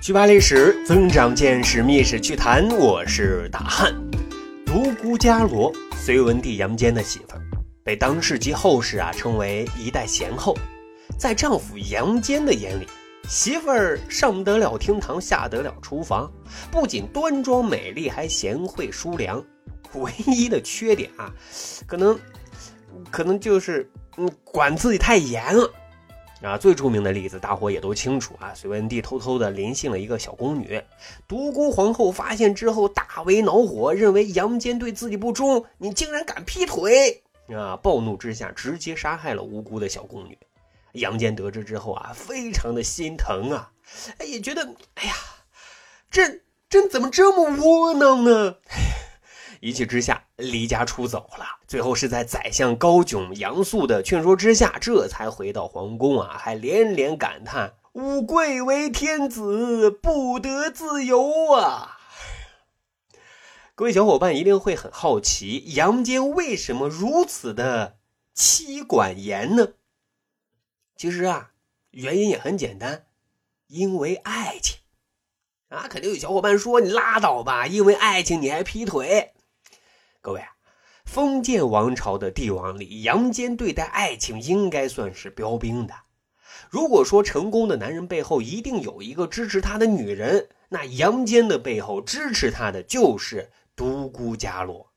去扒历史，增长见识，密史趣谈。我是大汉。独孤伽罗，隋文帝杨坚的媳妇儿，被当世及后世啊称为一代贤后。在丈夫杨坚的眼里，媳妇儿上得了厅堂，下得了厨房，不仅端庄美丽，还贤惠淑良。唯一的缺点啊，可能，可能就是嗯，管自己太严了。啊，最著名的例子，大伙也都清楚啊。隋文帝偷偷的临幸了一个小宫女，独孤皇后发现之后大为恼火，认为杨坚对自己不忠，你竟然敢劈腿啊！暴怒之下，直接杀害了无辜的小宫女。杨坚得知之后啊，非常的心疼啊，也觉得哎呀，朕，朕怎么这么窝囊呢？一气之下，离家出走了。最后是在宰相高炯、杨素的劝说之下，这才回到皇宫啊，还连连感叹：“吾贵为天子，不得自由啊！”各位小伙伴一定会很好奇，杨坚为什么如此的妻管严呢？其实啊，原因也很简单，因为爱情啊！肯定有小伙伴说：“你拉倒吧，因为爱情你还劈腿。”各位啊，封建王朝的帝王里，杨坚对待爱情应该算是标兵的。如果说成功的男人背后一定有一个支持他的女人，那杨坚的背后支持他的就是独孤伽罗。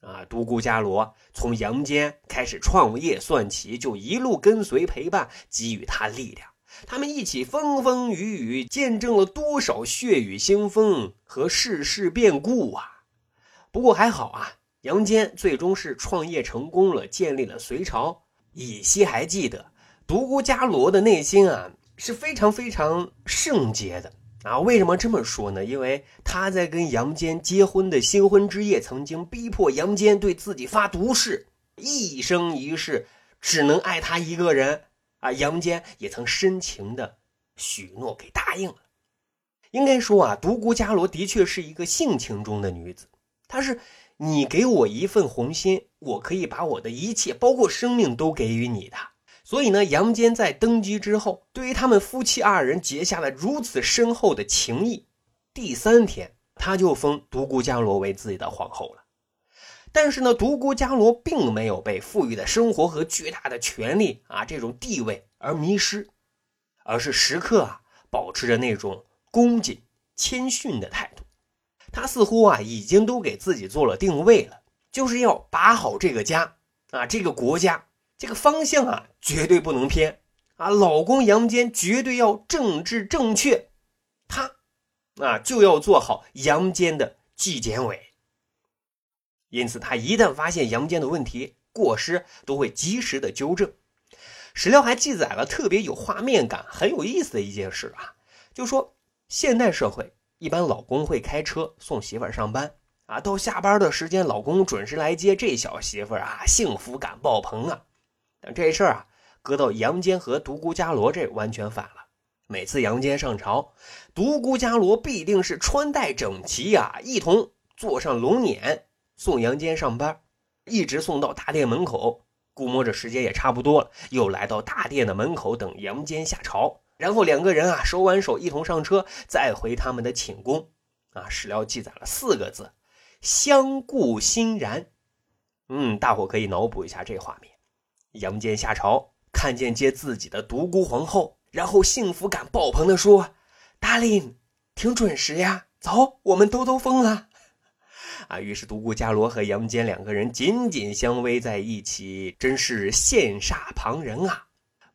啊，独孤伽罗从杨坚开始创业算起，就一路跟随陪伴，给予他力量。他们一起风风雨雨，见证了多少血雨腥风和世事变故啊！不过还好啊，杨坚最终是创业成功了，建立了隋朝。以西还记得，独孤伽罗的内心啊是非常非常圣洁的啊。为什么这么说呢？因为他在跟杨坚结婚的新婚之夜，曾经逼迫杨坚对自己发毒誓，一生一世只能爱他一个人啊。杨坚也曾深情的许诺给答应了。应该说啊，独孤伽罗的确是一个性情中的女子。他是你给我一份红心，我可以把我的一切，包括生命，都给予你的。所以呢，杨坚在登基之后，对于他们夫妻二人结下了如此深厚的情谊。第三天，他就封独孤伽罗为自己的皇后了。但是呢，独孤伽罗并没有被富裕的生活和巨大的权力啊这种地位而迷失，而是时刻啊保持着那种恭谨谦逊的态度。他似乎啊，已经都给自己做了定位了，就是要把好这个家啊，这个国家，这个方向啊，绝对不能偏啊。老公杨坚绝对要政治正确，他啊就要做好杨坚的纪检委。因此，他一旦发现杨坚的问题过失，都会及时的纠正。史料还记载了特别有画面感、很有意思的一件事啊，就说现代社会。一般老公会开车送媳妇儿上班啊，到下班的时间，老公准时来接，这小媳妇儿啊，幸福感爆棚啊。但这事儿啊，搁到杨坚和独孤伽罗这完全反了。每次杨坚上朝，独孤伽罗必定是穿戴整齐呀，一同坐上龙辇送杨坚上班，一直送到大殿门口。估摸着时间也差不多了，又来到大殿的门口等杨坚下朝。然后两个人啊，手挽手一同上车，再回他们的寝宫。啊，史料记载了四个字：相顾欣然。嗯，大伙可以脑补一下这画面：杨坚下朝，看见接自己的独孤皇后，然后幸福感爆棚的说达令挺准时呀，走，我们兜兜风啊！”啊，于是独孤伽罗和杨坚两个人紧紧相偎在一起，真是羡煞旁人啊。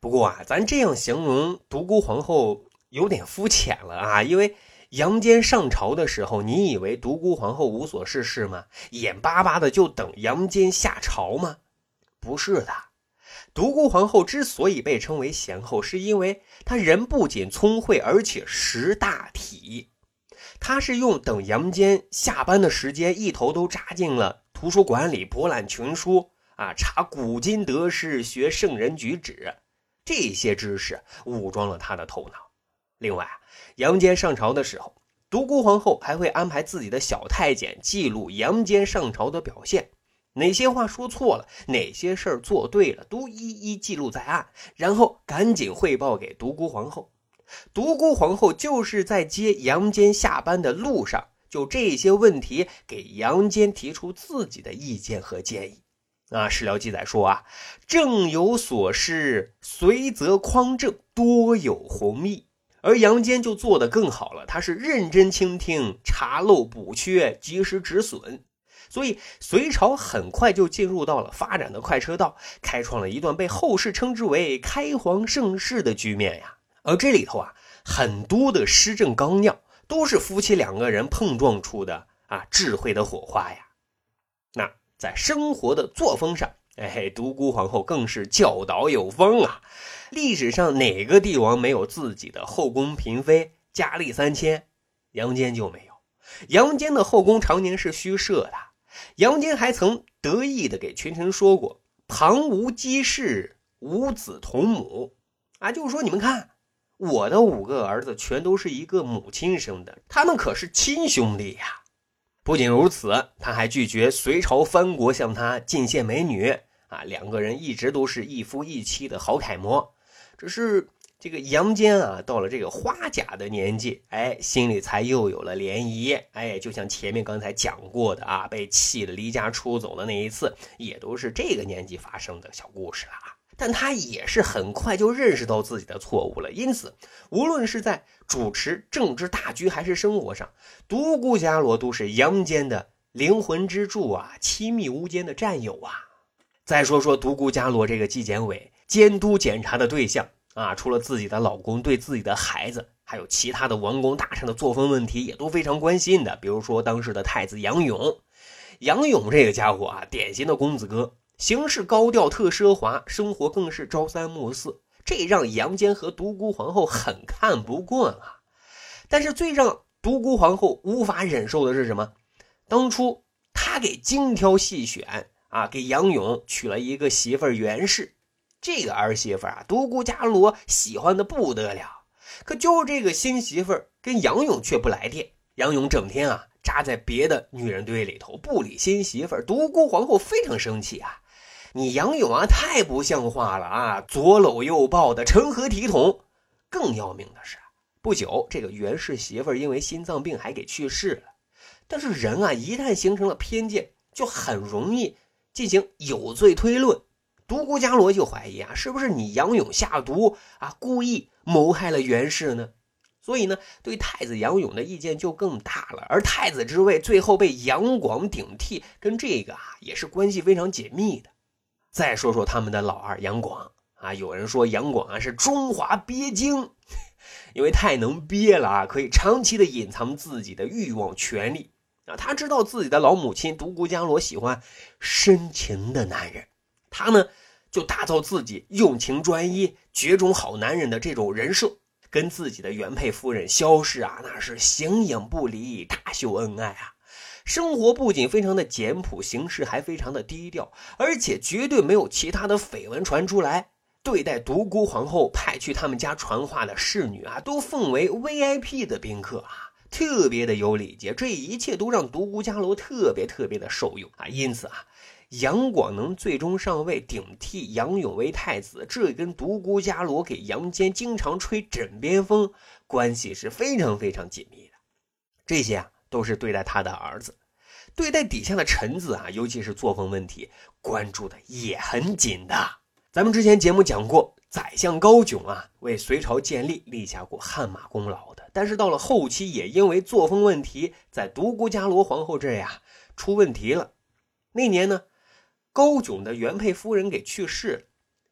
不过啊，咱这样形容独孤皇后有点肤浅了啊！因为杨坚上朝的时候，你以为独孤皇后无所事事吗？眼巴巴的就等杨坚下朝吗？不是的，独孤皇后之所以被称为贤后，是因为她人不仅聪慧，而且识大体。她是用等杨坚下班的时间，一头都扎进了图书馆里，博览群书啊，查古今得失，学圣人举止。这些知识武装了他的头脑。另外，杨坚上朝的时候，独孤皇后还会安排自己的小太监记录杨坚上朝的表现，哪些话说错了，哪些事儿做对了，都一一记录在案，然后赶紧汇报给独孤皇后。独孤皇后就是在接杨坚下班的路上，就这些问题给杨坚提出自己的意见和建议。啊，史料记载说啊，正有所失，随则匡正，多有弘毅。而杨坚就做得更好了，他是认真倾听，查漏补缺，及时止损。所以隋朝很快就进入到了发展的快车道，开创了一段被后世称之为开皇盛世的局面呀。而这里头啊，很多的施政纲要都是夫妻两个人碰撞出的啊智慧的火花呀。那在生活的作风上，哎，独孤皇后更是教导有方啊。历史上哪个帝王没有自己的后宫嫔妃，佳丽三千？杨坚就没有。杨坚的后宫常年是虚设的。杨坚还曾得意的给群臣说过：“旁无姬室，五子同母。”啊，就是说你们看，我的五个儿子全都是一个母亲生的，他们可是亲兄弟呀。不仅如此，他还拒绝隋朝藩国向他进献美女。啊，两个人一直都是一夫一妻的好楷模。只是这个杨坚啊，到了这个花甲的年纪，哎，心里才又有了涟漪。哎，就像前面刚才讲过的啊，被气的离家出走的那一次，也都是这个年纪发生的小故事了。但他也是很快就认识到自己的错误了。因此，无论是在主持政治大局还是生活上，独孤伽罗都是杨坚的灵魂支柱啊，亲密无间的战友啊。再说说独孤伽罗这个纪检委。监督检查的对象啊，除了自己的老公，对自己的孩子，还有其他的王公大臣的作风问题，也都非常关心的。比如说当时的太子杨勇，杨勇这个家伙啊，典型的公子哥，行事高调，特奢华，生活更是朝三暮四，这让杨坚和独孤皇后很看不惯啊。但是最让独孤皇后无法忍受的是什么？当初他给精挑细选啊，给杨勇娶了一个媳妇袁氏。这个儿媳妇啊，独孤伽罗喜欢的不得了，可就这个新媳妇跟杨勇却不来电。杨勇整天啊扎在别的女人堆里头，不理新媳妇独孤皇后非常生气啊！你杨勇啊，太不像话了啊！左搂右抱的，成何体统？更要命的是，不久这个袁氏媳妇因为心脏病还给去世了。但是人啊，一旦形成了偏见，就很容易进行有罪推论。独孤伽罗就怀疑啊，是不是你杨勇下毒啊，故意谋害了袁氏呢？所以呢，对太子杨勇的意见就更大了。而太子之位最后被杨广顶替，跟这个啊也是关系非常紧密的。再说说他们的老二杨广啊，有人说杨广啊是中华鳖精，因为太能憋了啊，可以长期的隐藏自己的欲望、权利啊。他知道自己的老母亲独孤伽罗喜欢深情的男人。他呢，就打造自己用情专一、绝种好男人的这种人设，跟自己的原配夫人萧氏啊，那是形影不离，大秀恩爱啊。生活不仅非常的简朴，行事还非常的低调，而且绝对没有其他的绯闻传出来。对待独孤皇后派去他们家传话的侍女啊，都奉为 VIP 的宾客啊，特别的有礼节。这一切都让独孤伽罗特别特别的受用啊，因此啊。杨广能最终上位，顶替杨勇为太子，这跟独孤伽罗给杨坚经常吹枕边风关系是非常非常紧密的。这些啊，都是对待他的儿子，对待底下的臣子啊，尤其是作风问题，关注的也很紧的。咱们之前节目讲过，宰相高炯啊，为隋朝建立立下过汗马功劳的，但是到了后期，也因为作风问题，在独孤伽罗皇后这呀出问题了。那年呢？高炯的原配夫人给去世了，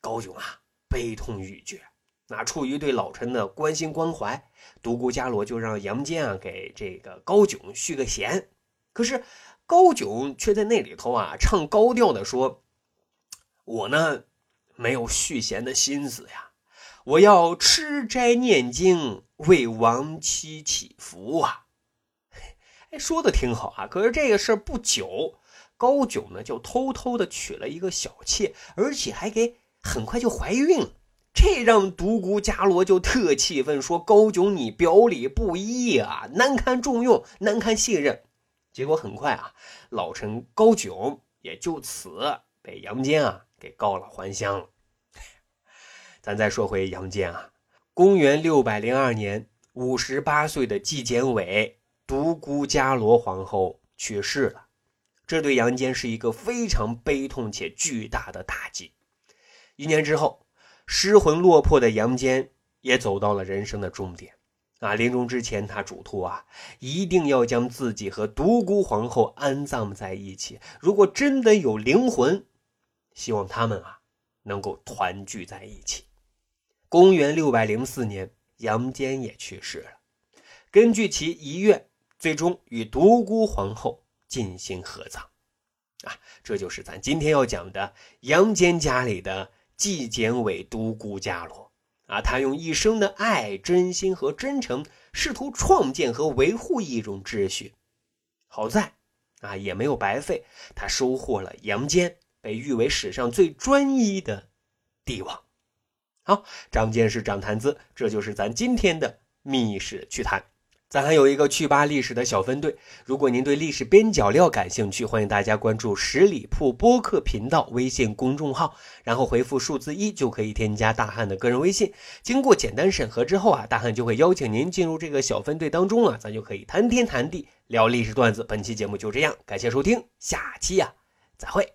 高炯啊悲痛欲绝。那出于对老臣的关心关怀，独孤伽罗就让杨坚啊给这个高炯续个弦。可是高炯却在那里头啊唱高调的说：“我呢没有续弦的心思呀，我要吃斋念经，为亡妻祈福啊。”哎，说的挺好啊。可是这个事儿不久。高炯呢，就偷偷的娶了一个小妾，而且还给很快就怀孕了。这让独孤伽罗就特气愤，说：“高炯，你表里不一啊，难堪重用，难堪信任。”结果很快啊，老臣高炯也就此被杨坚啊给告了还乡了。咱再说回杨坚啊，公元六百零二年，五十八岁的纪检委独孤伽罗皇后去世了，这对杨坚是一个非常悲痛且巨大的打击。一年之后，失魂落魄的杨坚也走到了人生的终点。啊，临终之前，他嘱托啊，一定要将自己和独孤皇后安葬在一起。如果真的有灵魂，希望他们啊能够团聚在一起。公元六百零四年，杨坚也去世了。根据其遗愿，最终与独孤皇后进行合葬。啊，这就是咱今天要讲的杨坚家里的纪检委独孤伽罗。啊，他用一生的爱、真心和真诚，试图创建和维护一种秩序。好在啊，也没有白费，他收获了杨坚被誉为史上最专一的帝王。好，长见识，长谈资，这就是咱今天的密室趣谈。咱还有一个去吧历史的小分队，如果您对历史边角料感兴趣，欢迎大家关注十里铺播客频道微信公众号，然后回复数字一就可以添加大汉的个人微信。经过简单审核之后啊，大汉就会邀请您进入这个小分队当中了，咱就可以谈天谈地聊历史段子。本期节目就这样，感谢收听，下期呀再会。